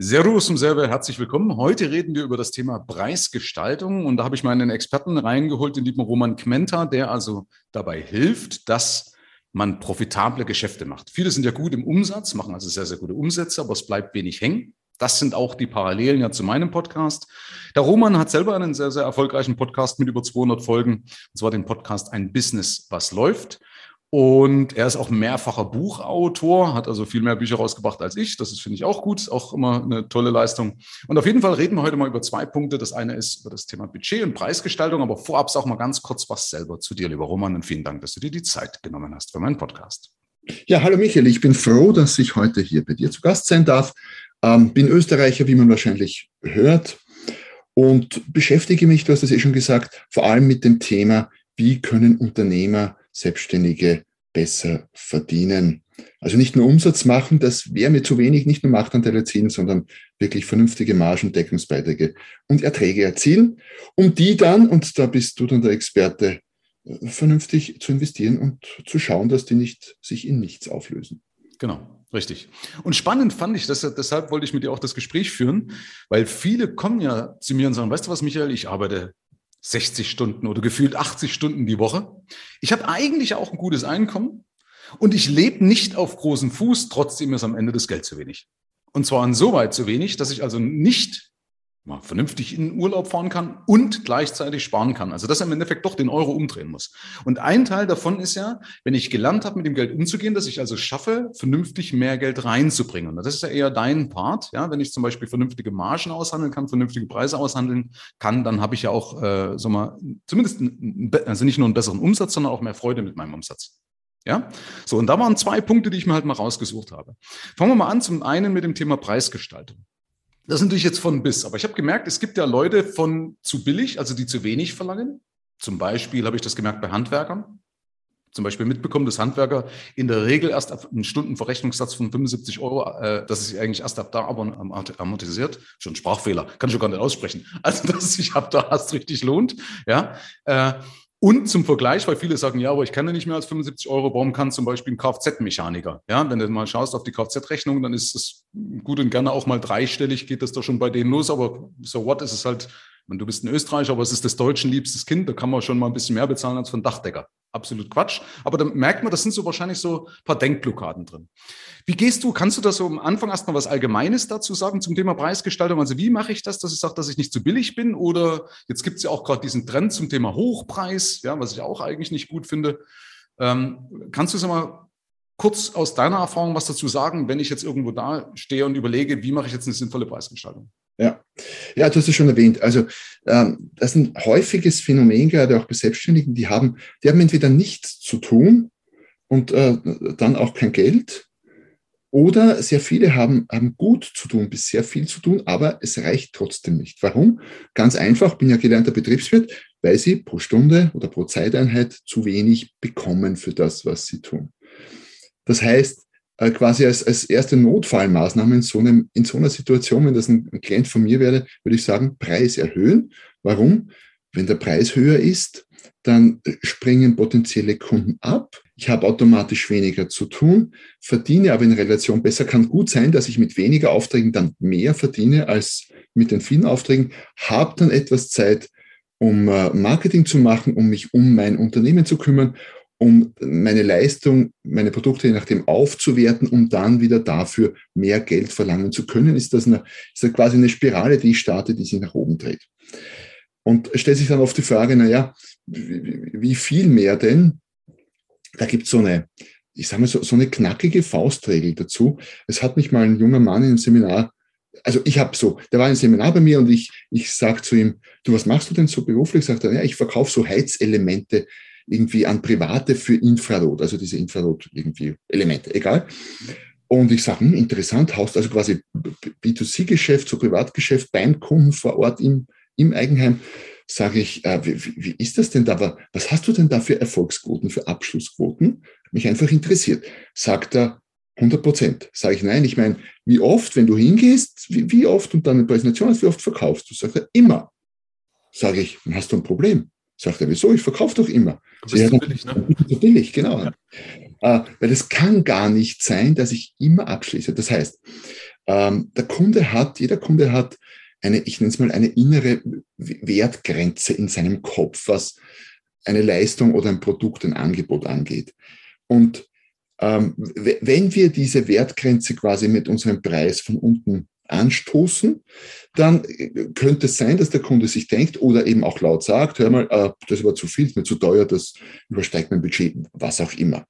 Servus und Serve, herzlich willkommen. Heute reden wir über das Thema Preisgestaltung und da habe ich meinen Experten reingeholt, den lieben Roman Kmenta, der also dabei hilft, dass man profitable Geschäfte macht. Viele sind ja gut im Umsatz, machen also sehr, sehr gute Umsätze, aber es bleibt wenig hängen. Das sind auch die Parallelen ja zu meinem Podcast. Der Roman hat selber einen sehr, sehr erfolgreichen Podcast mit über 200 Folgen, und zwar den Podcast Ein Business, was läuft. Und er ist auch mehrfacher Buchautor, hat also viel mehr Bücher rausgebracht als ich. Das finde ich, auch gut, auch immer eine tolle Leistung. Und auf jeden Fall reden wir heute mal über zwei Punkte. Das eine ist über das Thema Budget und Preisgestaltung, aber vorab sag mal ganz kurz was selber zu dir, lieber Roman. Und vielen Dank, dass du dir die Zeit genommen hast für meinen Podcast. Ja, hallo Michael, ich bin froh, dass ich heute hier bei dir zu Gast sein darf. Ähm, bin Österreicher, wie man wahrscheinlich hört, und beschäftige mich, du hast es eh schon gesagt, vor allem mit dem Thema, wie können Unternehmer Selbstständige besser verdienen. Also nicht nur Umsatz machen, das wäre mir zu wenig, nicht nur Machtanteile erzielen, sondern wirklich vernünftige Margen, Deckungsbeiträge und Erträge erzielen, um die dann, und da bist du dann der Experte, vernünftig zu investieren und zu schauen, dass die nicht sich in nichts auflösen. Genau, richtig. Und spannend fand ich, dass, deshalb wollte ich mit dir auch das Gespräch führen, weil viele kommen ja zu mir und sagen, weißt du was, Michael, ich arbeite 60 Stunden oder gefühlt 80 Stunden die Woche. Ich habe eigentlich auch ein gutes Einkommen und ich lebe nicht auf großem Fuß, trotzdem ist am Ende das Geld zu wenig. Und zwar insoweit zu wenig, dass ich also nicht mal vernünftig in Urlaub fahren kann und gleichzeitig sparen kann. Also dass er im Endeffekt doch den Euro umdrehen muss. Und ein Teil davon ist ja, wenn ich gelernt habe, mit dem Geld umzugehen, dass ich also schaffe, vernünftig mehr Geld reinzubringen. Und das ist ja eher dein Part. Ja, wenn ich zum Beispiel vernünftige Margen aushandeln kann, vernünftige Preise aushandeln kann, dann habe ich ja auch, äh, so mal, zumindest, ein, also nicht nur einen besseren Umsatz, sondern auch mehr Freude mit meinem Umsatz. Ja, so und da waren zwei Punkte, die ich mir halt mal rausgesucht habe. Fangen wir mal an, zum einen mit dem Thema Preisgestaltung. Das ist natürlich jetzt von bis, aber ich habe gemerkt, es gibt ja Leute von zu billig, also die zu wenig verlangen. Zum Beispiel habe ich das gemerkt bei Handwerkern. Zum Beispiel mitbekommen, dass Handwerker in der Regel erst ab einem Stundenverrechnungssatz von 75 Euro, äh, dass sich eigentlich erst ab da aber amortisiert. Schon Sprachfehler, kann ich schon gar nicht aussprechen. Also, dass sich ab da erst richtig lohnt. Ja. Äh, und zum Vergleich, weil viele sagen, ja, aber ich kann ja nicht mehr als 75 Euro, warum kann zum Beispiel ein Kfz-Mechaniker? Ja, wenn du mal schaust auf die Kfz-Rechnung, dann ist es gut und gerne auch mal dreistellig, geht das doch schon bei denen los, aber so what ist es halt, du bist ein Österreicher, aber es ist des Deutschen liebstes Kind, da kann man schon mal ein bisschen mehr bezahlen als von Dachdecker absolut Quatsch. Aber da merkt man, das sind so wahrscheinlich so ein paar Denkblockaden drin. Wie gehst du, kannst du da so am Anfang erstmal was Allgemeines dazu sagen zum Thema Preisgestaltung? Also wie mache ich das, dass ich sage, dass ich nicht zu billig bin? Oder jetzt gibt es ja auch gerade diesen Trend zum Thema Hochpreis, ja, was ich auch eigentlich nicht gut finde. Ähm, kannst du es mal kurz aus deiner Erfahrung was dazu sagen, wenn ich jetzt irgendwo da stehe und überlege, wie mache ich jetzt eine sinnvolle Preisgestaltung? Ja, ja, du hast es schon erwähnt. Also ähm, das ist ein häufiges Phänomen, gerade auch bei Selbstständigen, die haben, die haben entweder nichts zu tun und äh, dann auch kein Geld. Oder sehr viele haben, haben gut zu tun, bis sehr viel zu tun, aber es reicht trotzdem nicht. Warum? Ganz einfach, bin ja gelernter Betriebswirt, weil sie pro Stunde oder pro Zeiteinheit zu wenig bekommen für das, was sie tun. Das heißt, äh, quasi als, als erste Notfallmaßnahme in so, einem, in so einer Situation, wenn das ein, ein Klient von mir wäre, würde ich sagen, Preis erhöhen. Warum? Wenn der Preis höher ist, dann springen potenzielle Kunden ab. Ich habe automatisch weniger zu tun, verdiene aber in Relation besser. Kann gut sein, dass ich mit weniger Aufträgen dann mehr verdiene als mit den vielen Aufträgen, habe dann etwas Zeit, um äh, Marketing zu machen, um mich um mein Unternehmen zu kümmern um meine Leistung, meine Produkte je nachdem aufzuwerten, um dann wieder dafür mehr Geld verlangen zu können, ist das, eine, ist das quasi eine Spirale, die ich starte, die sich nach oben dreht. Und stellt sich dann oft die Frage, naja, wie viel mehr denn? Da gibt es so eine, ich sage mal, so, so eine knackige Faustregel dazu. Es hat mich mal ein junger Mann in einem Seminar also ich habe so, der war ein Seminar bei mir und ich, ich sage zu ihm, du, was machst du denn so beruflich? Sagt er, ja, ich verkaufe so Heizelemente irgendwie an Private für Infrarot, also diese Infrarot irgendwie Elemente, egal. Und ich sage, hm, interessant, haust also quasi B2C-Geschäft, so Privatgeschäft beim Kunden vor Ort im, im Eigenheim. Sage ich, äh, wie, wie ist das denn da? Was hast du denn da für Erfolgsquoten, für Abschlussquoten? Mich einfach interessiert. Sagt er, 100 Prozent. Sage ich, nein, ich meine, wie oft, wenn du hingehst, wie, wie oft und dann eine Präsentation hast, wie oft verkaufst du? Sagt er, immer. Sage ich, dann hast du ein Problem. Sagt er, wieso? Ich verkaufe doch immer. Du bist zu billig, ne? Zu billig, genau. Ja. Äh, weil es kann gar nicht sein, dass ich immer abschließe. Das heißt, Ähm, der Kunde hat, jeder Kunde hat eine, ich nenne es mal eine innere Wertgrenze in seinem Kopf, was eine Leistung oder ein Produkt, ein Angebot angeht. Und ähm, wenn wir diese Wertgrenze quasi mit unserem Preis von unten anstoßen, dann äh, könnte es sein, dass der Kunde sich denkt oder eben auch laut sagt, hör mal, äh, das war zu viel, ist mir zu teuer, das übersteigt mein Budget, was auch immer.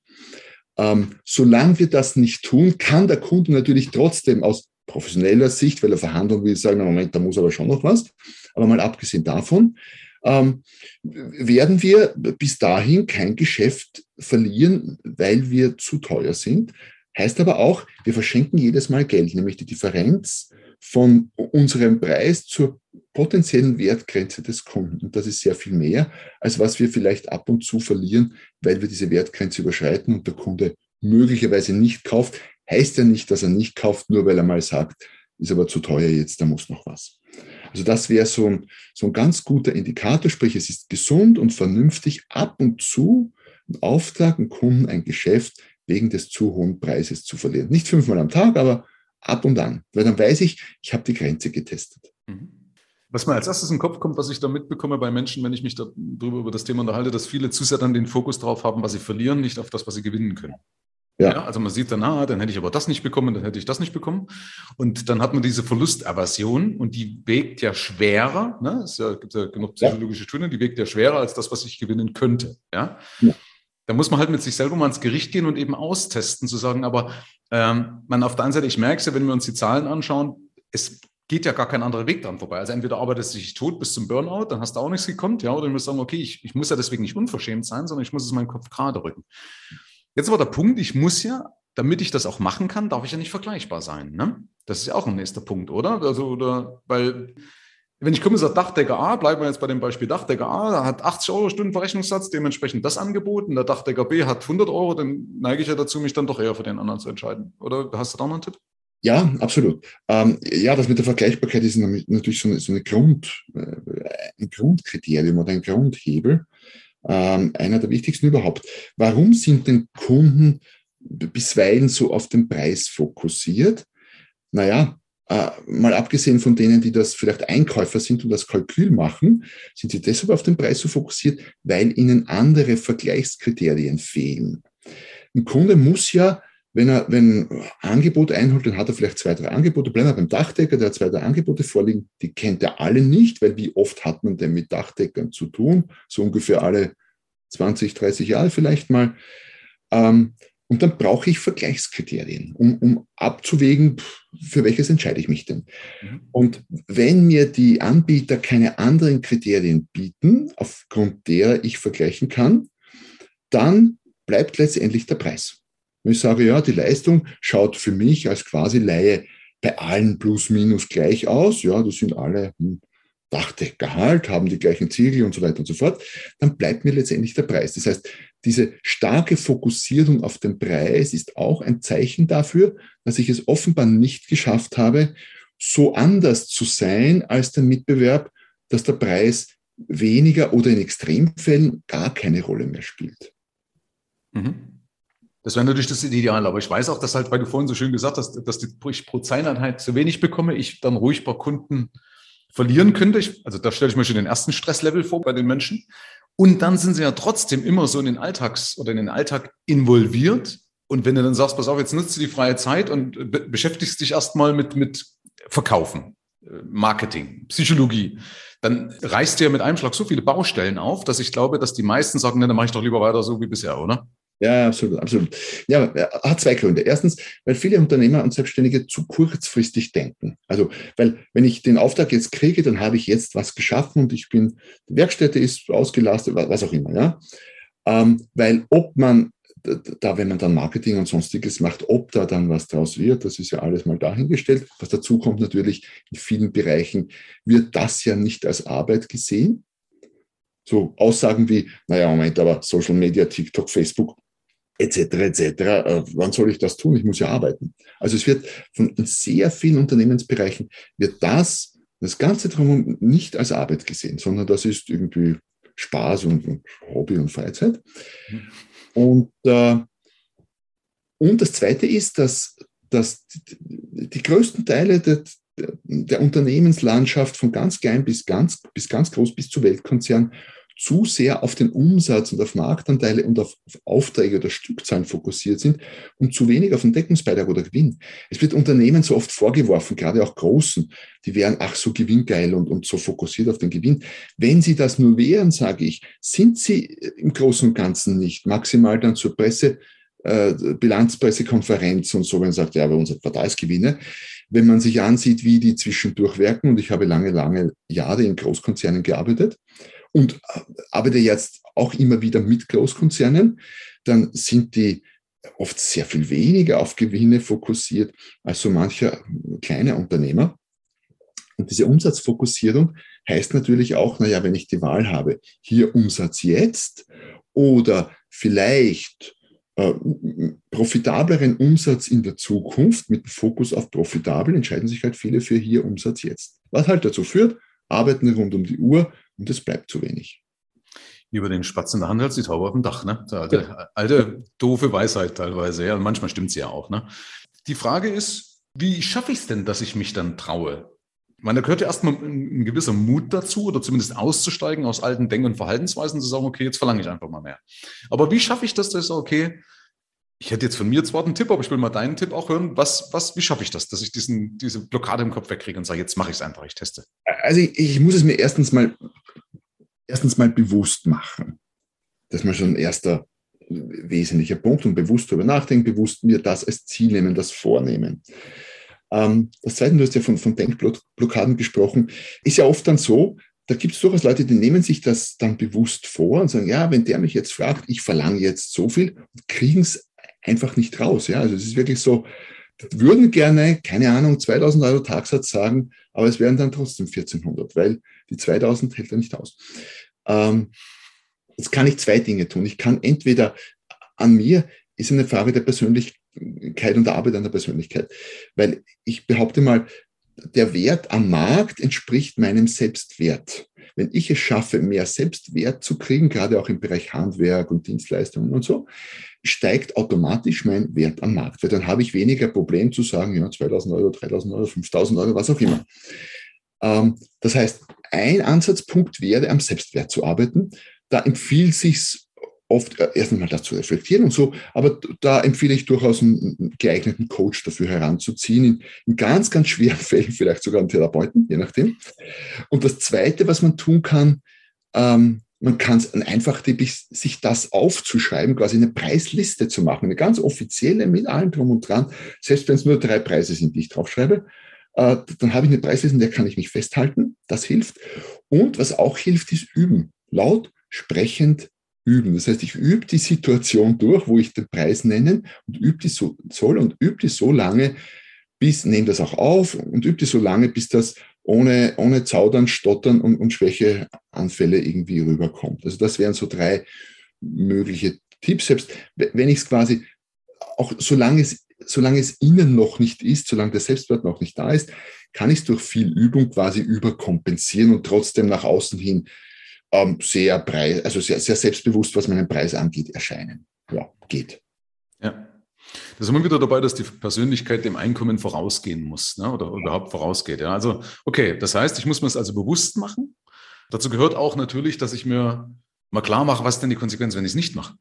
Ähm, solange wir das nicht tun, kann der Kunde natürlich trotzdem aus professioneller Sicht, weil er verhandeln will, sagen, Moment, da muss aber schon noch was. Aber mal abgesehen davon, ähm, werden wir bis dahin kein Geschäft verlieren, weil wir zu teuer sind. Heißt aber auch, wir verschenken jedes Mal Geld, nämlich die Differenz von unserem Preis zur potenziellen Wertgrenze des Kunden. Und das ist sehr viel mehr, als was wir vielleicht ab und zu verlieren, weil wir diese Wertgrenze überschreiten und der Kunde möglicherweise nicht kauft. Heißt ja nicht, dass er nicht kauft, nur weil er mal sagt, ist aber zu teuer jetzt, da muss noch was. Also das wäre so ein, so ein ganz guter Indikator, sprich es ist gesund und vernünftig, ab und zu einen Auftrag, einen Kunden, ein Geschäft wegen des zu hohen Preises zu verlieren. Nicht fünfmal am Tag, aber ab und an, weil dann weiß ich, ich habe die Grenze getestet. Mhm. Was mir als erstes in den Kopf kommt, was ich da mitbekomme bei Menschen, wenn ich mich darüber über das Thema unterhalte, dass viele zu sehr dann den Fokus darauf haben, was sie verlieren, nicht auf das, was sie gewinnen können. Ja. ja. also man sieht dann, ah, dann hätte ich aber das nicht bekommen, dann hätte ich das nicht bekommen. Und dann hat man diese Verlustaversion und die wägt ja schwerer, ne? Es ja, gibt ja genug psychologische Studien, die wägt ja schwerer als das, was ich gewinnen könnte. Ja. ja. Da muss man halt mit sich selber mal ins Gericht gehen und eben austesten, zu sagen, aber ähm, man auf der einen Seite, ich merke es ja, wenn wir uns die Zahlen anschauen, es geht ja gar kein anderer Weg dran vorbei. Also entweder arbeitest du dich tot bis zum Burnout, dann hast du auch nichts gekonnt, ja, oder du musst sagen, okay, ich, ich muss ja deswegen nicht unverschämt sein, sondern ich muss es meinen Kopf gerade rücken. Jetzt war der Punkt, ich muss ja, damit ich das auch machen kann, darf ich ja nicht vergleichbar sein. Ne? Das ist ja auch ein nächster Punkt, oder? Also, oder, weil, wenn ich komme, sagt Dachdecker A, bleiben wir jetzt bei dem Beispiel Dachdecker A, hat 80 Euro Stunden Verrechnungssatz, dementsprechend das angeboten. Der Dachdecker B hat 100 Euro, dann neige ich ja dazu, mich dann doch eher für den anderen zu entscheiden. Oder hast du da noch einen Tipp? Ja, absolut. Ähm, ja, das mit der Vergleichbarkeit ist natürlich so eine, so eine Grund, äh, ein Grundkriterium oder ein Grundhebel ähm, einer der wichtigsten überhaupt. Warum sind denn Kunden bisweilen so auf den Preis fokussiert? Naja, äh, mal abgesehen von denen, die das vielleicht Einkäufer sind und das Kalkül machen, sind sie deshalb auf den Preis so fokussiert, weil ihnen andere Vergleichskriterien fehlen. Ein Kunde muss ja wenn er, wenn ein Angebot einholt, dann hat er vielleicht zwei, drei Angebote. Bleiben wir beim Dachdecker, der hat zwei, drei Angebote vorliegen. Die kennt er alle nicht, weil wie oft hat man denn mit Dachdeckern zu tun? So ungefähr alle 20, 30 Jahre vielleicht mal. Ähm, und dann brauche ich Vergleichskriterien, um, um abzuwägen, für welches entscheide ich mich denn. Mhm. Und wenn mir die Anbieter keine anderen Kriterien bieten, aufgrund derer ich vergleichen kann, dann bleibt letztendlich der Preis. Und ich sage, ja, die Leistung schaut für mich als quasi Laie bei allen plus minus gleich aus. Ja, das sind alle hm, Dachdecker halt, haben die gleichen Ziegel und so weiter und so fort. Dann bleibt mir letztendlich der Preis. Das heißt, diese starke Fokussierung auf den Preis ist auch ein Zeichen dafür, dass ich es offenbar nicht geschafft habe, so anders zu sein als der Mitbewerb, dass der Preis weniger oder in Extremfällen gar keine Rolle mehr spielt. Mhm. Das wäre natürlich das Ideal, aber ich weiß auch, dass halt, weil du vorhin so schön gesagt hast, dass ich pro Zeiteinheit zu wenig bekomme, ich dann ruhig bei Kunden verlieren könnte. Also da stelle ich mir schon den ersten Stresslevel vor bei den Menschen. Und dann sind sie ja trotzdem immer so in den Alltags- oder in den Alltag involviert. Und wenn du dann sagst, pass auf, jetzt nutzt du die freie Zeit und be beschäftigst dich erstmal mit, mit Verkaufen, äh, Marketing, Psychologie, dann reißt du ja mit einem Schlag so viele Baustellen auf, dass ich glaube, dass die meisten sagen, ne, dann mache ich doch lieber weiter so wie bisher, oder? Ja, absolut, absolut. Ja, hat zwei Gründe. Erstens, weil viele Unternehmer und Selbstständige zu kurzfristig denken. Also, weil wenn ich den Auftrag jetzt kriege, dann habe ich jetzt was geschaffen und ich bin, die Werkstätte ist ausgelastet, was auch immer, ja. Ähm, weil ob man da, wenn man dann Marketing und sonstiges macht, ob da dann was draus wird, das ist ja alles mal dahingestellt. Was dazu kommt natürlich, in vielen Bereichen wird das ja nicht als Arbeit gesehen. So Aussagen wie, naja, Moment, aber Social Media, TikTok, Facebook, etc. etc. Äh, wann soll ich das tun? Ich muss ja arbeiten. Also es wird von sehr vielen Unternehmensbereichen wird das, das Ganze drumherum nicht als Arbeit gesehen, sondern das ist irgendwie Spaß und, und Hobby und Freizeit. Mhm. Und, äh, und das Zweite ist, dass dass die, die größten Teile der, der Unternehmenslandschaft von ganz klein bis ganz, bis ganz groß bis zu Weltkonzern zu sehr auf den Umsatz und auf Marktanteile und auf, Aufträge oder Stückzahlen fokussiert sind und zu wenig auf den Deckungsbeitrag oder Gewinn. Es wird Unternehmen so oft vorgeworfen, gerade auch großen, die wären ach so gewinngeil und, und so fokussiert auf den Gewinn. Wenn sie das nur wären, sage ich, sind sie im Großen und Ganzen nicht. Maximal dann zur Presse, äh, Bilanzpressekonferenz und so, wenn man sagt, ja, bei uns hat Quartalsgewinne. Wenn man sich ansieht, wie die zwischendurch wirken, und ich habe lange, lange Jahre in Großkonzernen gearbeitet, und arbeite jetzt auch immer wieder mit Großkonzernen, dann sind die oft sehr viel weniger auf Gewinne fokussiert als so mancher kleine Unternehmer. Und diese Umsatzfokussierung heißt natürlich auch, naja, wenn ich die Wahl habe, hier Umsatz jetzt oder vielleicht äh, profitableren Umsatz in der Zukunft mit Fokus auf profitabel, entscheiden sich halt viele für hier Umsatz jetzt. Was halt dazu führt, arbeiten rund um die Uhr, und es bleibt zu wenig. Über den Spatz in der Hand hat die Taube auf dem Dach, ne? Der alte, ja. alte doofe Weisheit teilweise, ja. Und manchmal stimmt sie ja auch, ne? Die Frage ist, wie schaffe ich es denn, dass ich mich dann traue? Ich meine, da gehört ja erstmal ein, ein gewisser Mut dazu oder zumindest auszusteigen aus alten Denk- und Verhaltensweisen, zu sagen, okay, jetzt verlange ich einfach mal mehr. Aber wie schaffe ich das, dass okay, ich hätte jetzt von mir zwar einen Tipp, aber ich will mal deinen Tipp auch hören. Was, was, wie schaffe ich das, dass ich diesen, diese Blockade im Kopf wegkriege und sage, jetzt mache ich es einfach, ich teste? Also ich, ich, muss es mir erstens mal, erstens mal bewusst machen. Das ist mal schon ein erster wesentlicher Punkt und bewusst darüber nachdenken, bewusst mir das als Ziel nehmen, das vornehmen. Ähm, das Zweite, du hast ja von, von Denkblockaden gesprochen, ist ja oft dann so, da gibt es durchaus Leute, die nehmen sich das dann bewusst vor und sagen, ja, wenn der mich jetzt fragt, ich verlange jetzt so viel, kriegen es einfach nicht raus. Ja? Also es ist wirklich so, würden gerne, keine Ahnung, 2000 Euro Tagsatz sagen, aber es wären dann trotzdem 1400, weil die 2000 hält er nicht aus. Ähm, jetzt kann ich zwei Dinge tun. Ich kann entweder an mir, ist eine Frage der Persönlichkeit und der Arbeit an der Persönlichkeit, weil ich behaupte mal, der Wert am Markt entspricht meinem Selbstwert. Wenn ich es schaffe, mehr Selbstwert zu kriegen, gerade auch im Bereich Handwerk und Dienstleistungen und so, steigt automatisch mein Wert am Markt. Weil dann habe ich weniger Problem zu sagen, ja, 2000 Euro, 3000 Euro, 5000 Euro, was auch immer. Ähm, das heißt, ein Ansatzpunkt wäre, am Selbstwert zu arbeiten. Da empfiehlt sich oft äh, erst einmal dazu reflektieren und so, aber da empfehle ich durchaus einen geeigneten Coach dafür heranzuziehen, in, in ganz, ganz schweren Fällen vielleicht sogar einen Therapeuten, je nachdem. Und das Zweite, was man tun kann, ähm, man kann es einfach sich das aufzuschreiben, quasi eine Preisliste zu machen, eine ganz offizielle mit allem drum und dran, selbst wenn es nur drei Preise sind, die ich draufschreibe, dann habe ich eine Preisliste, in der kann ich mich festhalten, das hilft. Und was auch hilft, ist üben, laut, sprechend üben. Das heißt, ich übe die Situation durch, wo ich den Preis nennen und übe die so, soll und übe die so lange, bis, nehme das auch auf und übe die so lange, bis das ohne, ohne Zaudern, Stottern und, und Schwächeanfälle irgendwie rüberkommt. Also das wären so drei mögliche Tipps. Selbst wenn ich es quasi, auch solange es, solange es innen noch nicht ist, solange der Selbstwert noch nicht da ist, kann ich es durch viel Übung quasi überkompensieren und trotzdem nach außen hin ähm, sehr preis, also sehr, sehr selbstbewusst, was meinen Preis angeht, erscheinen. Ja, geht. Ja. Da sind wir wieder dabei, dass die Persönlichkeit dem Einkommen vorausgehen muss ne? oder überhaupt vorausgeht. Ja? Also, okay, das heißt, ich muss mir das also bewusst machen. Dazu gehört auch natürlich, dass ich mir mal klar mache, was denn die Konsequenz, wenn ich es nicht mache.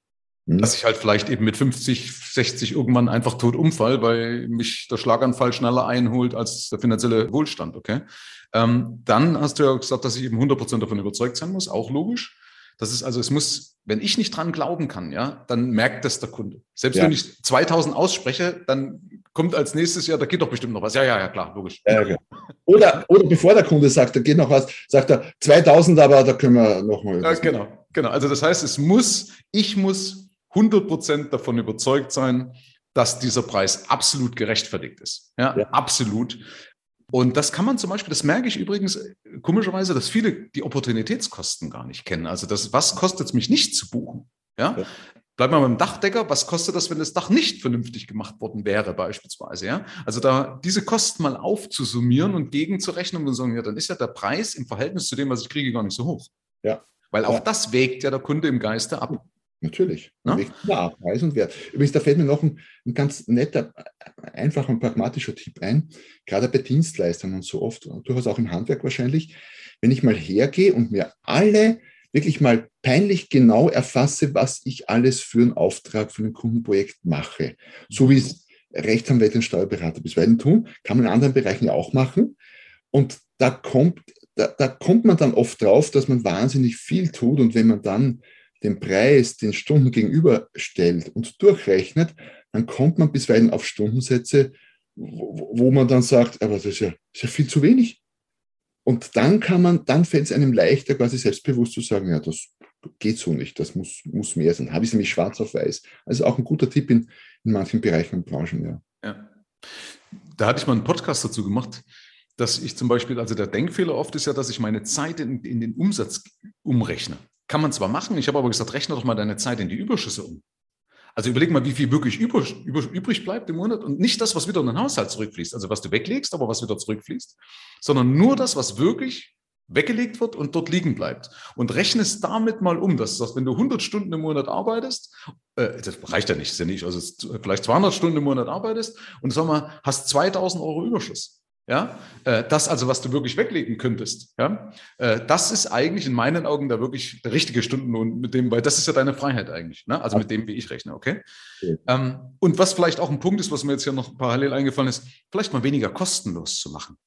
Mhm. Dass ich halt vielleicht eben mit 50, 60 irgendwann einfach tot umfall, weil mich der Schlaganfall schneller einholt als der finanzielle Wohlstand, okay? Ähm, dann hast du ja gesagt, dass ich eben 100% davon überzeugt sein muss, auch logisch. Das ist also, es muss, wenn ich nicht dran glauben kann, ja, dann merkt das der Kunde. Selbst ja. wenn ich 2000 ausspreche, dann kommt als nächstes ja, da geht doch bestimmt noch was. Ja, ja, ja, klar, logisch. Ja, okay. oder, oder bevor der Kunde sagt, da geht noch was, sagt er 2000, aber da können wir noch mal. Ja, genau, genau. Also das heißt, es muss, ich muss 100% davon überzeugt sein, dass dieser Preis absolut gerechtfertigt ist. Ja, ja. absolut. Und das kann man zum Beispiel, das merke ich übrigens komischerweise, dass viele die Opportunitätskosten gar nicht kennen. Also das, was kostet es mich nicht zu buchen? Ja? ja. Bleib mal beim Dachdecker, was kostet das, wenn das Dach nicht vernünftig gemacht worden wäre, beispielsweise? Ja? Also da diese Kosten mal aufzusummieren und gegenzurechnen und sagen, ja, dann ist ja der Preis im Verhältnis zu dem, was ich kriege, gar nicht so hoch. Ja. Weil auch ja. das wägt ja der Kunde im Geiste ab. Natürlich. Ja? Ja, Preis und Wert. Übrigens, da fällt mir noch ein, ein, ganz netter, einfacher und pragmatischer Tipp ein, gerade bei Dienstleistern und so oft, durchaus auch im Handwerk wahrscheinlich, wenn ich mal hergehe und mir alle wirklich mal peinlich genau erfasse, was ich alles für einen Auftrag, für ein Kundenprojekt mache. So wie es Rechtsanwälte und Steuerberater bisweilen tun, kann man in anderen Bereichen ja auch machen. Und da kommt, da, da kommt man dann oft drauf, dass man wahnsinnig viel tut. Und wenn man dann den Preis den Stunden gegenüberstellt und durchrechnet, dann kommt man bisweilen auf Stundensätze, wo, wo man dann sagt, aber das ist ja, ist ja viel zu wenig. Und dann kann man, dann fällt es einem leichter, quasi selbstbewusst zu sagen, ja, das geht so nicht, das muss, muss mehr sein. Habe ich es nämlich schwarz auf weiß. Also auch ein guter Tipp in, in manchen Bereichen und Branchen, ja. ja. Da hatte ich mal einen Podcast dazu gemacht, dass ich zum Beispiel, also der Denkfehler oft ist ja, dass ich meine Zeit in, in den Umsatz umrechne. Kann man zwar machen, ich habe aber gesagt, rechne doch mal deine Zeit in die Überschüsse um. Also überleg mal, wie viel wirklich übrig bleibt im Monat und nicht das, was wieder in den Haushalt zurückfließt, also was du weglegst, aber was wieder zurückfließt, sondern nur das, was wirklich weggelegt wird und dort liegen bleibt. Und rechne es damit mal um, dass du wenn du 100 Stunden im Monat arbeitest, äh, das reicht ja nicht, ist also vielleicht 200 Stunden im Monat arbeitest und sag mal, hast 2000 Euro Überschuss. Ja, äh, das also, was du wirklich weglegen könntest, ja, äh, das ist eigentlich in meinen Augen da wirklich der richtige Stundenlohn mit dem, weil das ist ja deine Freiheit eigentlich, ne? also mit dem, wie ich rechne, okay? okay. Ähm, und was vielleicht auch ein Punkt ist, was mir jetzt hier noch parallel eingefallen ist, vielleicht mal weniger kostenlos zu machen.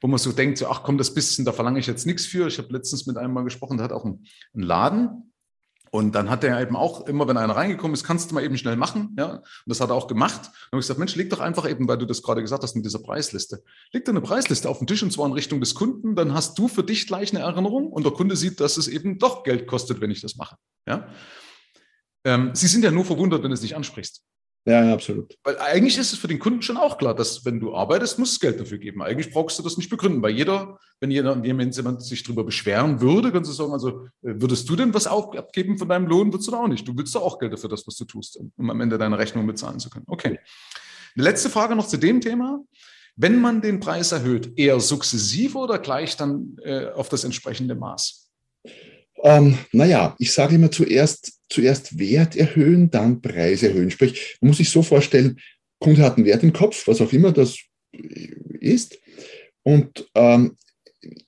Wo man so denkt, so, ach komm, das bisschen, da verlange ich jetzt nichts für. Ich habe letztens mit einem mal gesprochen, der hat auch einen, einen Laden, und dann hat er eben auch immer, wenn einer reingekommen ist, kannst du mal eben schnell machen. Ja? Und das hat er auch gemacht. Dann habe ich gesagt, Mensch, leg doch einfach eben, weil du das gerade gesagt hast mit dieser Preisliste. Leg dir eine Preisliste auf den Tisch und zwar in Richtung des Kunden. Dann hast du für dich gleich eine Erinnerung und der Kunde sieht, dass es eben doch Geld kostet, wenn ich das mache. Ja? Ähm, Sie sind ja nur verwundert, wenn du es nicht ansprichst. Ja, absolut. Weil eigentlich ist es für den Kunden schon auch klar, dass wenn du arbeitest, muss es Geld dafür geben. Eigentlich brauchst du das nicht begründen, weil jeder, wenn jeder, jemand sich darüber beschweren würde, kannst du sagen, also äh, würdest du denn was abgeben von deinem Lohn, würdest du da auch nicht. Du willst doch auch Geld dafür das, was du tust, um am Ende deine Rechnung bezahlen zu können. Okay. Eine letzte Frage noch zu dem Thema. Wenn man den Preis erhöht, eher sukzessive oder gleich dann äh, auf das entsprechende Maß? Ähm, naja, ich sage immer zuerst, zuerst Wert erhöhen, dann Preis erhöhen. Sprich, man muss sich so vorstellen, Kunde hat einen Wert im Kopf, was auch immer das ist. Und ähm,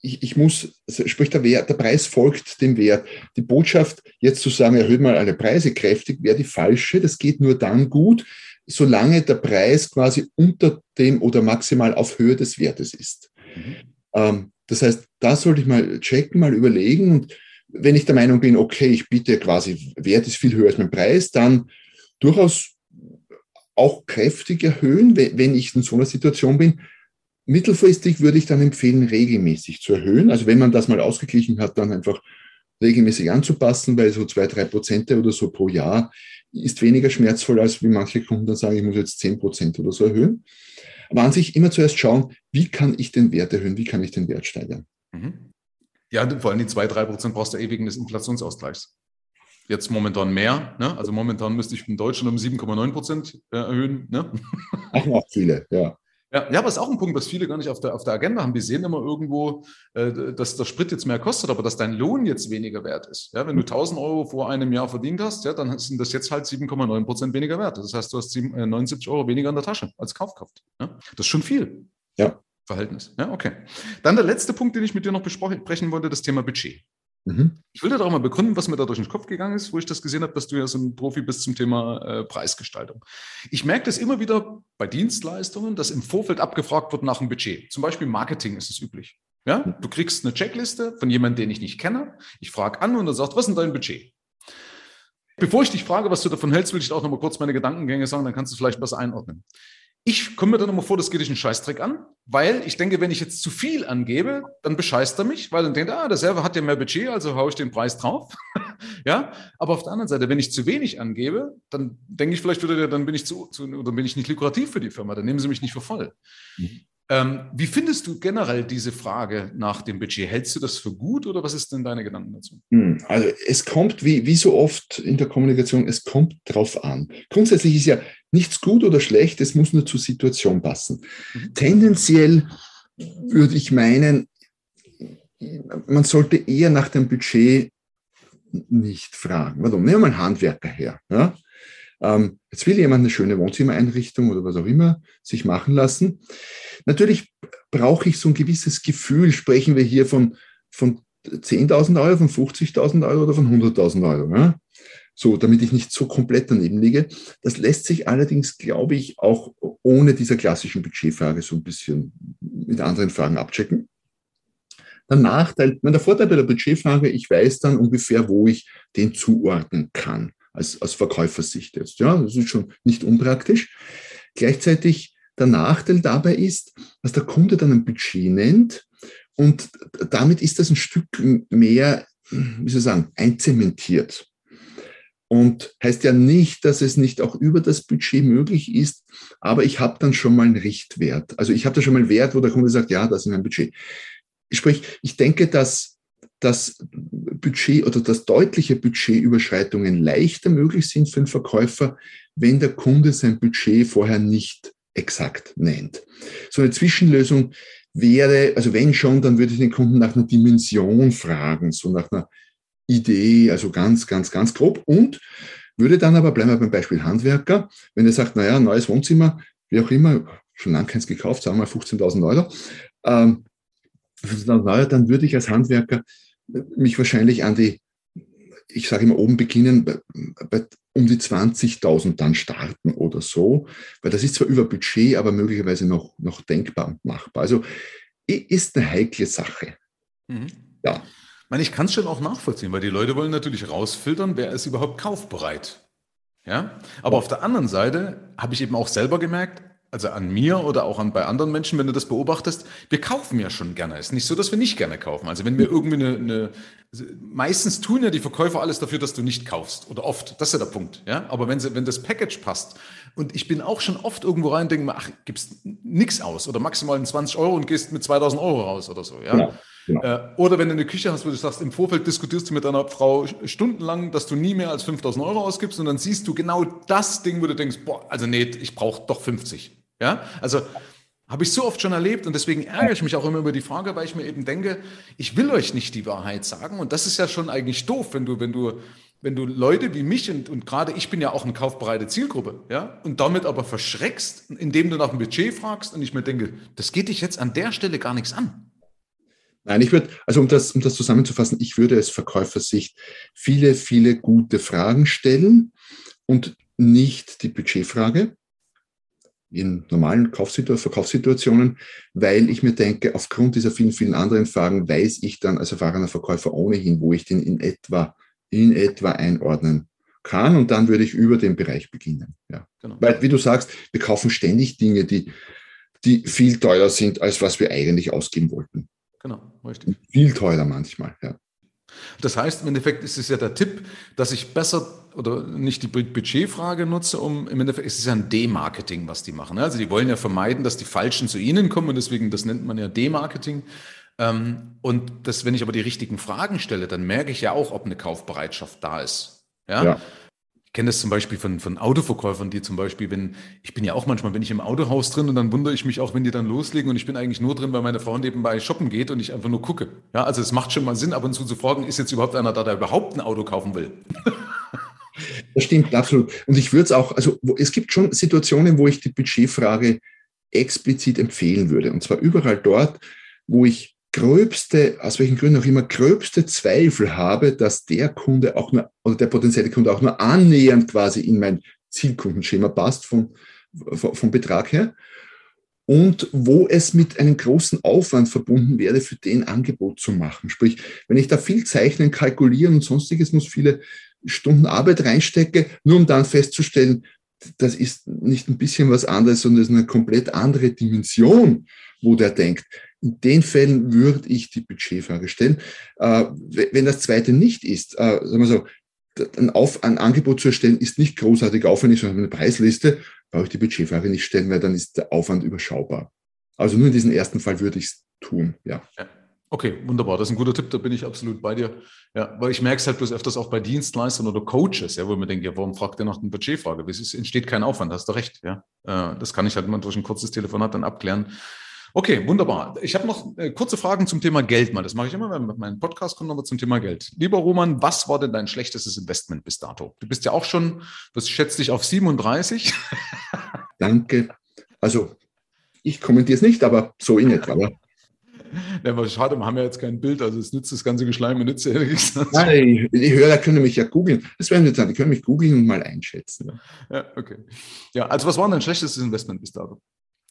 ich, ich, muss, sprich, der, Wert, der Preis folgt dem Wert. Die Botschaft, jetzt zu sagen, erhöht mal alle Preise kräftig, wäre die falsche. Das geht nur dann gut, solange der Preis quasi unter dem oder maximal auf Höhe des Wertes ist. Mhm. Ähm, das heißt, da sollte ich mal checken, mal überlegen und wenn ich der Meinung bin, okay, ich biete quasi, Wert ist viel höher als mein Preis, dann durchaus auch kräftig erhöhen, wenn ich in so einer Situation bin. Mittelfristig würde ich dann empfehlen, regelmäßig zu erhöhen. Also wenn man das mal ausgeglichen hat, dann einfach regelmäßig anzupassen, weil so zwei, drei Prozente oder so pro Jahr ist weniger schmerzvoll, als wie manche Kunden dann sagen, ich muss jetzt zehn Prozent oder so erhöhen. Aber an sich immer zuerst schauen, wie kann ich den Wert erhöhen, wie kann ich den Wert steigern. Mhm. Ja, vor allem die 2, 3 Prozent brauchst du ewig des Inflationsausgleichs. Jetzt momentan mehr. Ne? Also momentan müsste ich in Deutschland um 7,9 Prozent äh, erhöhen. Ne? Auch noch viele, ja. Ja, ja, aber ist auch ein Punkt, was viele gar nicht auf der, auf der Agenda haben. Die sehen immer irgendwo, äh, dass der Sprit jetzt mehr kostet, aber dass dein Lohn jetzt weniger wert ist. Ja, wenn du 1000 Euro vor einem Jahr verdient hast, ja, dann sind das jetzt halt 7,9 Prozent weniger wert. Das heißt, du hast 7, äh, 79 Euro weniger in der Tasche als Kaufkraft. Ja? Das ist schon viel. Ja. Verhältnis. Ja, okay. Dann der letzte Punkt, den ich mit dir noch besprechen wollte, das Thema Budget. Mhm. Ich will dir doch mal begründen, was mir da durch den Kopf gegangen ist, wo ich das gesehen habe, dass du ja so ein Profi bist zum Thema äh, Preisgestaltung. Ich merke das immer wieder bei Dienstleistungen, dass im Vorfeld abgefragt wird nach einem Budget. Zum Beispiel Marketing ist es üblich. Ja, du kriegst eine Checkliste von jemandem, den ich nicht kenne. Ich frage an und er sagt, was ist denn dein Budget? Bevor ich dich frage, was du davon hältst, will ich auch noch mal kurz meine Gedankengänge sagen, dann kannst du es vielleicht besser einordnen. Ich komme mir dann immer vor, das geht dich einen Scheißdreck an, weil ich denke, wenn ich jetzt zu viel angebe, dann bescheißt er mich, weil dann denkt er, ah, der selber hat ja mehr Budget, also haue ich den Preis drauf. ja, aber auf der anderen Seite, wenn ich zu wenig angebe, dann denke ich vielleicht wieder, dann bin ich zu, zu oder bin ich nicht lukrativ für die Firma, dann nehmen sie mich nicht für voll. Mhm. Ähm, wie findest du generell diese Frage nach dem Budget? Hältst du das für gut oder was ist denn deine Gedanken dazu? Hm, also es kommt, wie, wie so oft in der Kommunikation, es kommt drauf an. Grundsätzlich ist ja nichts gut oder schlecht, es muss nur zur Situation passen. Mhm. Tendenziell würde ich meinen, man sollte eher nach dem Budget nicht fragen. Warum? Nehmen wir mal einen Handwerker her. Ja? Ähm, jetzt will jemand eine schöne Wohnzimmereinrichtung oder was auch immer sich machen lassen. Natürlich brauche ich so ein gewisses Gefühl. Sprechen wir hier von, von 10.000 Euro, von 50.000 Euro oder von 100.000 Euro. Ja? So, damit ich nicht so komplett daneben liege. Das lässt sich allerdings, glaube ich, auch ohne dieser klassischen Budgetfrage so ein bisschen mit anderen Fragen abchecken. Der Nachteil, der Vorteil bei der Budgetfrage, ich weiß dann ungefähr, wo ich den zuordnen kann, als, als Verkäufersicht jetzt. Ja, das ist schon nicht unpraktisch. Gleichzeitig der Nachteil dabei ist, dass der Kunde dann ein Budget nennt und damit ist das ein Stück mehr, wie soll ich sagen, einzementiert. Und heißt ja nicht, dass es nicht auch über das Budget möglich ist, aber ich habe dann schon mal einen Richtwert. Also ich habe da schon mal einen Wert, wo der Kunde sagt, ja, das ist mein Budget. Sprich, ich denke, dass das Budget oder dass deutliche Budgetüberschreitungen leichter möglich sind für einen Verkäufer, wenn der Kunde sein Budget vorher nicht exakt nennt. So eine Zwischenlösung wäre, also wenn schon, dann würde ich den Kunden nach einer Dimension fragen, so nach einer Idee, also ganz, ganz, ganz grob und würde dann aber, bleiben wir beim Beispiel Handwerker, wenn er sagt, naja, neues Wohnzimmer, wie auch immer, schon lange keins gekauft, sagen wir mal 15.000 Euro, ähm, 15.000 Euro, dann würde ich als Handwerker mich wahrscheinlich an die, ich sage immer oben beginnen, bei, bei um die 20.000 dann starten oder so, weil das ist zwar über Budget, aber möglicherweise noch, noch denkbar und machbar. Also ist eine heikle Sache. Mhm. Ja. Ich meine, ich kann es schon auch nachvollziehen, weil die Leute wollen natürlich rausfiltern, wer ist überhaupt kaufbereit. Ja? Aber auf der anderen Seite habe ich eben auch selber gemerkt, also an mir oder auch an bei anderen Menschen, wenn du das beobachtest, wir kaufen ja schon gerne. Es ist nicht so, dass wir nicht gerne kaufen. Also wenn wir irgendwie eine, eine, meistens tun ja die Verkäufer alles dafür, dass du nicht kaufst oder oft. Das ist ja der Punkt. Ja, aber wenn sie, wenn das Package passt und ich bin auch schon oft irgendwo rein, denke mir, ach, gibst nix aus oder maximal 20 Euro und gehst mit 2000 Euro raus oder so. Ja. Genau. Genau. Äh, oder wenn du eine Küche hast, wo du sagst, im Vorfeld diskutierst du mit deiner Frau stundenlang, dass du nie mehr als 5000 Euro ausgibst und dann siehst du genau das Ding, wo du denkst, boah, also nee, ich brauche doch 50. Ja, also habe ich so oft schon erlebt und deswegen ärgere ich mich auch immer über die Frage, weil ich mir eben denke, ich will euch nicht die Wahrheit sagen und das ist ja schon eigentlich doof, wenn du, wenn du, wenn du Leute wie mich und, und gerade ich bin ja auch eine kaufbereite Zielgruppe, ja, und damit aber verschreckst, indem du nach dem Budget fragst und ich mir denke, das geht dich jetzt an der Stelle gar nichts an. Nein, ich würde, also um das, um das zusammenzufassen, ich würde als Verkäufersicht viele, viele gute Fragen stellen und nicht die Budgetfrage in normalen Verkaufssituationen, weil ich mir denke, aufgrund dieser vielen, vielen anderen Fragen weiß ich dann als erfahrener Verkäufer ohnehin, wo ich den in etwa, in etwa einordnen kann und dann würde ich über den Bereich beginnen. Ja. Genau. Weil, wie du sagst, wir kaufen ständig Dinge, die, die viel teurer sind, als was wir eigentlich ausgeben wollten. Genau, richtig. Viel teurer manchmal, ja. Das heißt, im Endeffekt ist es ja der Tipp, dass ich besser oder nicht die Budgetfrage nutze, um im Endeffekt ist es ja ein D-Marketing, was die machen. Ne? Also die wollen ja vermeiden, dass die Falschen zu ihnen kommen und deswegen, das nennt man ja D-Marketing. Ähm, und das, wenn ich aber die richtigen Fragen stelle, dann merke ich ja auch, ob eine Kaufbereitschaft da ist. Ja. ja. Ich kenne das zum Beispiel von, von Autoverkäufern, die zum Beispiel, wenn, ich bin ja auch manchmal, bin ich im Autohaus drin und dann wundere ich mich auch, wenn die dann loslegen und ich bin eigentlich nur drin, weil meine Frau nebenbei shoppen geht und ich einfach nur gucke. Ja, also es macht schon mal Sinn, ab und zu zu fragen, ist jetzt überhaupt einer da, der überhaupt ein Auto kaufen will? Das stimmt, absolut. Und ich würde es auch, also wo, es gibt schon Situationen, wo ich die Budgetfrage explizit empfehlen würde. Und zwar überall dort, wo ich gröbste, aus welchen Gründen auch immer, gröbste Zweifel habe, dass der Kunde auch nur, oder der potenzielle Kunde auch nur annähernd quasi in mein Zielkundenschema passt vom, vom Betrag her. Und wo es mit einem großen Aufwand verbunden wäre, für den Angebot zu machen. Sprich, wenn ich da viel zeichnen, kalkulieren und sonstiges muss, viele Stunden Arbeit reinstecke, nur um dann festzustellen, das ist nicht ein bisschen was anderes, sondern es ist eine komplett andere Dimension, wo der denkt. In den Fällen würde ich die Budgetfrage stellen. Äh, wenn das zweite nicht ist, äh, sagen wir so, ein, Auf, ein Angebot zu erstellen ist nicht großartig aufwendig, sondern eine Preisliste, brauche ich die Budgetfrage nicht stellen, weil dann ist der Aufwand überschaubar. Also nur in diesem ersten Fall würde ich es tun, ja. ja. Okay, wunderbar. Das ist ein guter Tipp, da bin ich absolut bei dir. Ja, weil ich merke es halt bloß öfters auch bei Dienstleistern oder Coaches, ja, wo ich mir denke, ja, warum fragt ihr nach einer Budgetfrage? Es entsteht kein Aufwand, hast du recht, ja. Äh, das kann ich halt mal durch ein kurzes Telefonat dann abklären. Okay, wunderbar. Ich habe noch äh, kurze Fragen zum Thema Geld mal. Das mache ich immer, wenn mein Podcast kommt, aber zum Thema Geld. Lieber Roman, was war denn dein schlechtestes Investment bis dato? Du bist ja auch schon, das schätzt dich auf 37. Danke. Also, ich kommentiere es nicht, aber so in etwa. Ja. Ja, aber schade, wir haben ja jetzt kein Bild, also es nützt das ganze Geschleim, nützt ja nichts. Nein, die Hörer können mich ja googeln. Das werden wir jetzt sagen, die können mich googeln und mal einschätzen. Ja, okay. Ja, also was war dein schlechtestes Investment bis dato?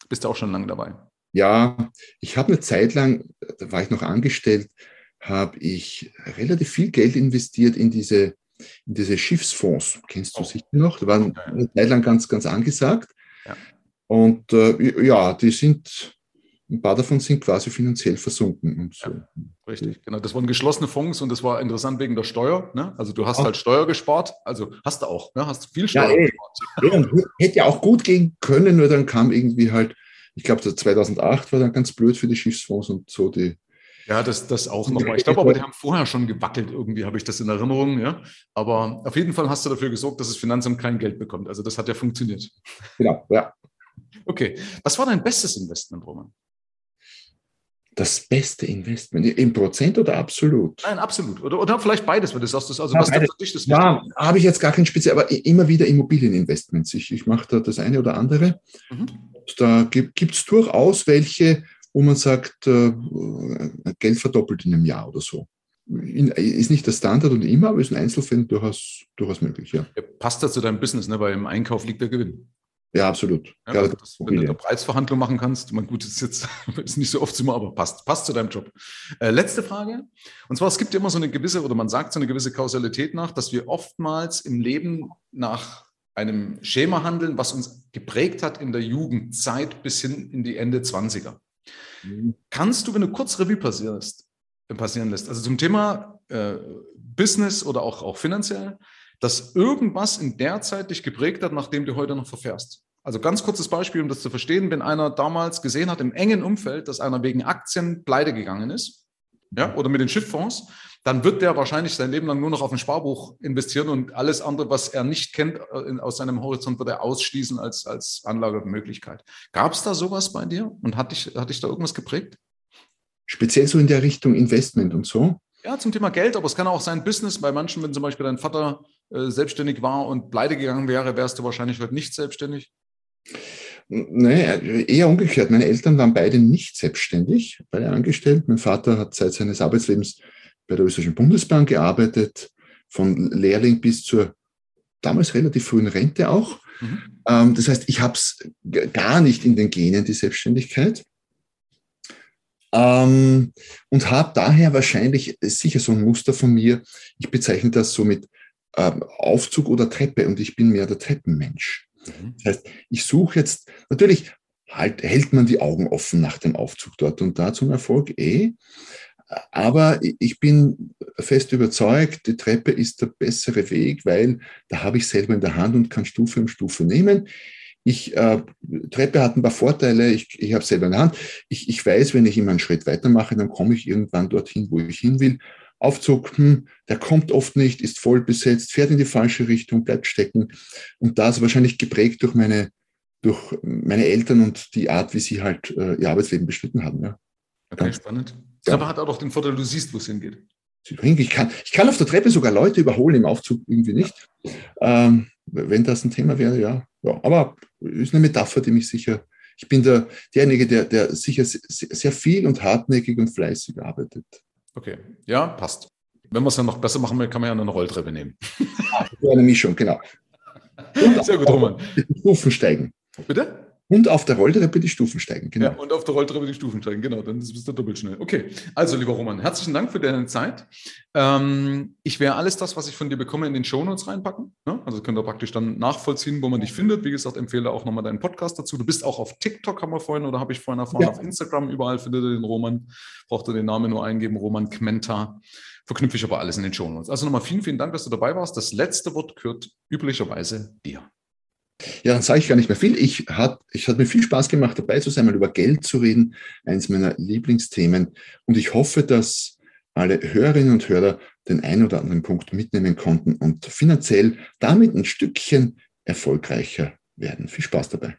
Bist du auch schon lange dabei? Ja, ich habe eine Zeit lang, da war ich noch angestellt, habe ich relativ viel Geld investiert in diese, in diese Schiffsfonds. Kennst du oh. sicher noch? Die waren eine Zeit lang ganz, ganz angesagt. Ja. Und äh, ja, die sind, ein paar davon sind quasi finanziell versunken. Und so. Ja, richtig, genau. Das waren geschlossene Fonds und das war interessant wegen der Steuer. Ne? Also du hast Ach. halt Steuer gespart, also hast du auch, ne? hast viel Steuer ja, gespart. Ja, hätte ja auch gut gehen können, nur dann kam irgendwie halt ich glaube, 2008 war dann ganz blöd für die Schiffsfonds und so die. Ja, das, das auch nochmal. Ich glaube aber, die haben vorher schon gewackelt, irgendwie habe ich das in Erinnerung. Ja? Aber auf jeden Fall hast du dafür gesorgt, dass das Finanzamt kein Geld bekommt. Also das hat ja funktioniert. Genau, ja. Okay. Was war dein bestes Investment, Roman? Das beste Investment im Prozent oder absolut? Nein, absolut. Oder, oder vielleicht beides, wenn du sagst, also ja, was beides. für dich das Ja, habe ich jetzt gar kein speziell, aber immer wieder Immobilieninvestments. Ich, ich mache da das eine oder andere. Mhm da gibt es durchaus welche, wo man sagt, äh, Geld verdoppelt in einem Jahr oder so. In, ist nicht der Standard und immer, aber ist in Einzelfällen durchaus, durchaus möglich. Ja. ja passt das zu deinem Business, ne? weil im Einkauf liegt der Gewinn. Ja, absolut. Ja, Gerade das, wenn du eine Preisverhandlung machen kannst, man gut, ist jetzt ist nicht so oft immer, aber passt, passt zu deinem Job. Äh, letzte Frage. Und zwar, es gibt ja immer so eine gewisse, oder man sagt so eine gewisse Kausalität nach, dass wir oftmals im Leben nach einem Schema handeln, was uns geprägt hat in der Jugendzeit bis hin in die Ende 20er. Mhm. Kannst du, wenn du kurz Revue passierst, äh, passieren lässt, also zum Thema äh, Business oder auch, auch finanziell, dass irgendwas in der Zeit dich geprägt hat, nachdem du heute noch verfährst? Also ganz kurzes Beispiel, um das zu verstehen, wenn einer damals gesehen hat im engen Umfeld, dass einer wegen Aktien pleite gegangen ist, ja, oder mit den Schifffonds, dann wird der wahrscheinlich sein Leben lang nur noch auf ein Sparbuch investieren und alles andere, was er nicht kennt, äh, aus seinem Horizont wird er ausschließen als, als Anlagemöglichkeit. Gab es da sowas bei dir und hat dich, hat dich da irgendwas geprägt? Speziell so in der Richtung Investment und so? Ja, zum Thema Geld, aber es kann auch sein Business. Bei manchen, wenn zum Beispiel dein Vater äh, selbstständig war und pleite gegangen wäre, wärst du wahrscheinlich heute nicht selbstständig. Nee, eher umgekehrt. Meine Eltern waren beide nicht selbstständig, beide angestellt. Mein Vater hat seit seines Arbeitslebens bei der Österreichischen Bundesbank gearbeitet, von Lehrling bis zur damals relativ frühen Rente auch. Mhm. Ähm, das heißt, ich habe es gar nicht in den Genen, die Selbstständigkeit. Ähm, und habe daher wahrscheinlich sicher so ein Muster von mir. Ich bezeichne das so mit ähm, Aufzug oder Treppe und ich bin mehr der Treppenmensch. Mhm. Das heißt, ich suche jetzt, natürlich halt, hält man die Augen offen nach dem Aufzug dort und da zum Erfolg eh. Aber ich bin fest überzeugt, die Treppe ist der bessere Weg, weil da habe ich selber in der Hand und kann Stufe um Stufe nehmen. Ich, äh, Treppe hat ein paar Vorteile, ich, ich habe selber in der Hand. Ich, ich weiß, wenn ich immer einen Schritt weitermache, dann komme ich irgendwann dorthin, wo ich hin will. Aufzug, hm, der kommt oft nicht, ist voll besetzt, fährt in die falsche Richtung, bleibt stecken. Und das wahrscheinlich geprägt durch meine, durch meine Eltern und die Art, wie sie halt äh, ihr Arbeitsleben beschnitten haben. Ja. Okay, spannend. Ja. Aber hat auch doch den Vorteil, du siehst, wo es hingeht. Ich kann, ich kann auf der Treppe sogar Leute überholen, im Aufzug irgendwie nicht. Ähm, wenn das ein Thema wäre, ja. ja. Aber ist eine Metapher, die mich sicher, ich bin der, derjenige, der, der sicher sehr viel und hartnäckig und fleißig arbeitet. Okay, ja, passt. Wenn man es dann noch besser machen will, kann man ja eine Rolltreppe nehmen. eine Mischung, genau. Und Sehr gut, Roman. Stufen steigen. Bitte? Und auf der Rolltreppe die Stufen steigen, genau. Ja, und auf der Rolltreppe die Stufen steigen, genau. Dann bist du doppelt schnell. Okay, also lieber Roman, herzlichen Dank für deine Zeit. Ähm, ich werde alles das, was ich von dir bekomme, in den Shownotes reinpacken. Ne? Also könnt ihr praktisch dann nachvollziehen, wo man dich findet. Wie gesagt, empfehle auch nochmal deinen Podcast dazu. Du bist auch auf TikTok, haben wir vorhin, oder habe ich vorhin erfahren, ja. auf Instagram, überall findet ihr den Roman. Braucht ihr den Namen nur eingeben, Roman Kmenta. Verknüpfe ich aber alles in den Shownotes. Also nochmal vielen, vielen Dank, dass du dabei warst. Das letzte Wort gehört üblicherweise dir. Ja, dann sage ich gar nicht mehr viel. Ich hat, ich hat mir viel Spaß gemacht, dabei zu sein, mal über Geld zu reden, eines meiner Lieblingsthemen. Und ich hoffe, dass alle Hörerinnen und Hörer den einen oder anderen Punkt mitnehmen konnten und finanziell damit ein Stückchen erfolgreicher werden. Viel Spaß dabei.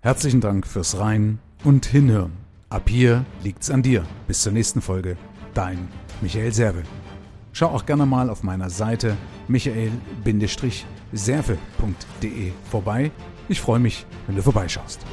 Herzlichen Dank fürs Rein und Hinhören. Ab hier liegt's an dir. Bis zur nächsten Folge. Dein Michael Serve. Schau auch gerne mal auf meiner Seite michael-serve.de vorbei. Ich freue mich, wenn du vorbeischaust.